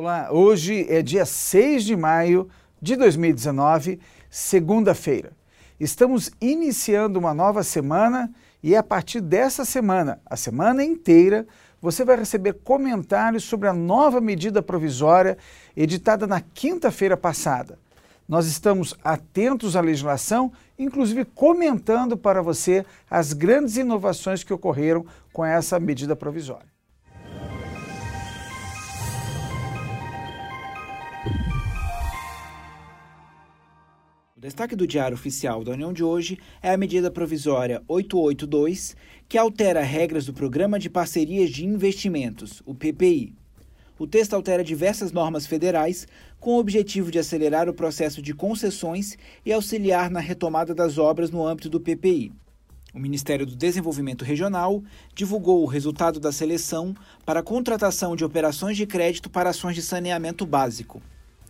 Olá, hoje é dia 6 de maio de 2019, segunda-feira. Estamos iniciando uma nova semana e a partir dessa semana, a semana inteira, você vai receber comentários sobre a nova medida provisória editada na quinta-feira passada. Nós estamos atentos à legislação, inclusive comentando para você as grandes inovações que ocorreram com essa medida provisória. O destaque do Diário Oficial da União de hoje é a medida provisória 882, que altera regras do Programa de Parcerias de Investimentos, o PPI. O texto altera diversas normas federais com o objetivo de acelerar o processo de concessões e auxiliar na retomada das obras no âmbito do PPI. O Ministério do Desenvolvimento Regional divulgou o resultado da seleção para a contratação de operações de crédito para ações de saneamento básico.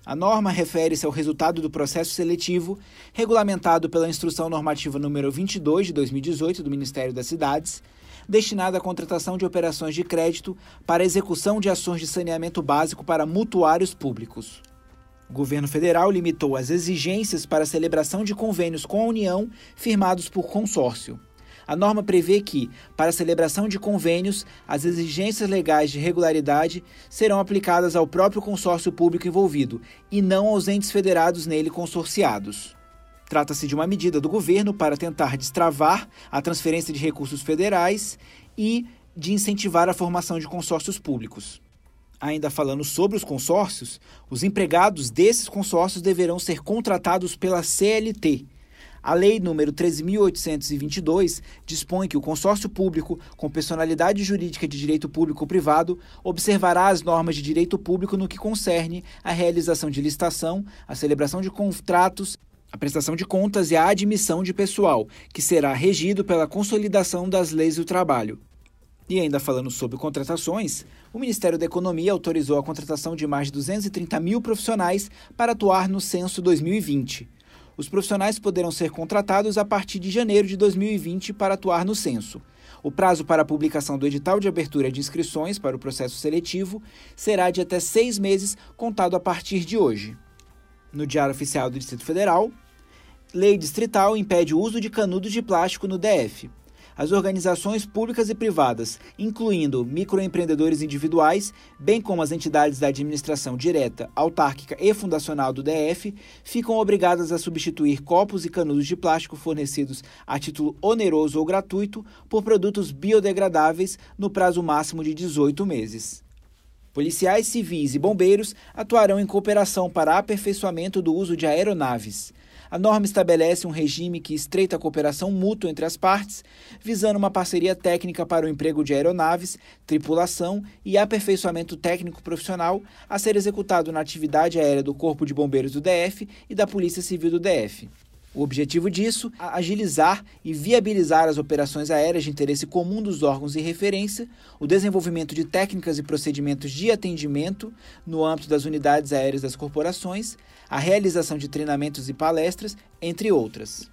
A norma refere-se ao resultado do processo seletivo, regulamentado pela Instrução Normativa número 22 de 2018 do Ministério das Cidades, destinada à contratação de operações de crédito para execução de ações de saneamento básico para mutuários públicos. O governo federal limitou as exigências para a celebração de convênios com a União firmados por consórcio. A norma prevê que, para a celebração de convênios, as exigências legais de regularidade serão aplicadas ao próprio consórcio público envolvido e não aos entes federados nele consorciados. Trata-se de uma medida do governo para tentar destravar a transferência de recursos federais e de incentivar a formação de consórcios públicos. Ainda falando sobre os consórcios, os empregados desses consórcios deverão ser contratados pela CLT, a Lei nº 13.822 dispõe que o consórcio público, com personalidade jurídica de direito público ou privado, observará as normas de direito público no que concerne à realização de licitação, a celebração de contratos, a prestação de contas e a admissão de pessoal, que será regido pela consolidação das leis do trabalho. E ainda falando sobre contratações, o Ministério da Economia autorizou a contratação de mais de 230 mil profissionais para atuar no censo 2020. Os profissionais poderão ser contratados a partir de janeiro de 2020 para atuar no censo. O prazo para a publicação do edital de abertura de inscrições para o processo seletivo será de até seis meses, contado a partir de hoje. No Diário Oficial do Distrito Federal, Lei Distrital impede o uso de canudos de plástico no DF as organizações públicas e privadas, incluindo microempreendedores individuais, bem como as entidades da administração direta, autárquica e fundacional do DF, ficam obrigadas a substituir copos e canudos de plástico fornecidos a título oneroso ou gratuito por produtos biodegradáveis no prazo máximo de 18 meses. Policiais civis e bombeiros atuarão em cooperação para aperfeiçoamento do uso de aeronaves. A norma estabelece um regime que estreita a cooperação mútua entre as partes, visando uma parceria técnica para o emprego de aeronaves, tripulação e aperfeiçoamento técnico profissional a ser executado na atividade aérea do Corpo de Bombeiros do DF e da Polícia Civil do DF. O objetivo disso é agilizar e viabilizar as operações aéreas de interesse comum dos órgãos de referência, o desenvolvimento de técnicas e procedimentos de atendimento no âmbito das unidades aéreas das corporações, a realização de treinamentos e palestras, entre outras.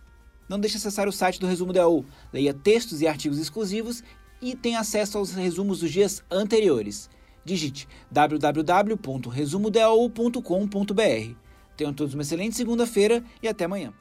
Não deixe de acessar o site do Resumo DAU, leia textos e artigos exclusivos e tenha acesso aos resumos dos dias anteriores. Digite www.resumodau.com.br. Tenham todos uma excelente segunda-feira e até amanhã.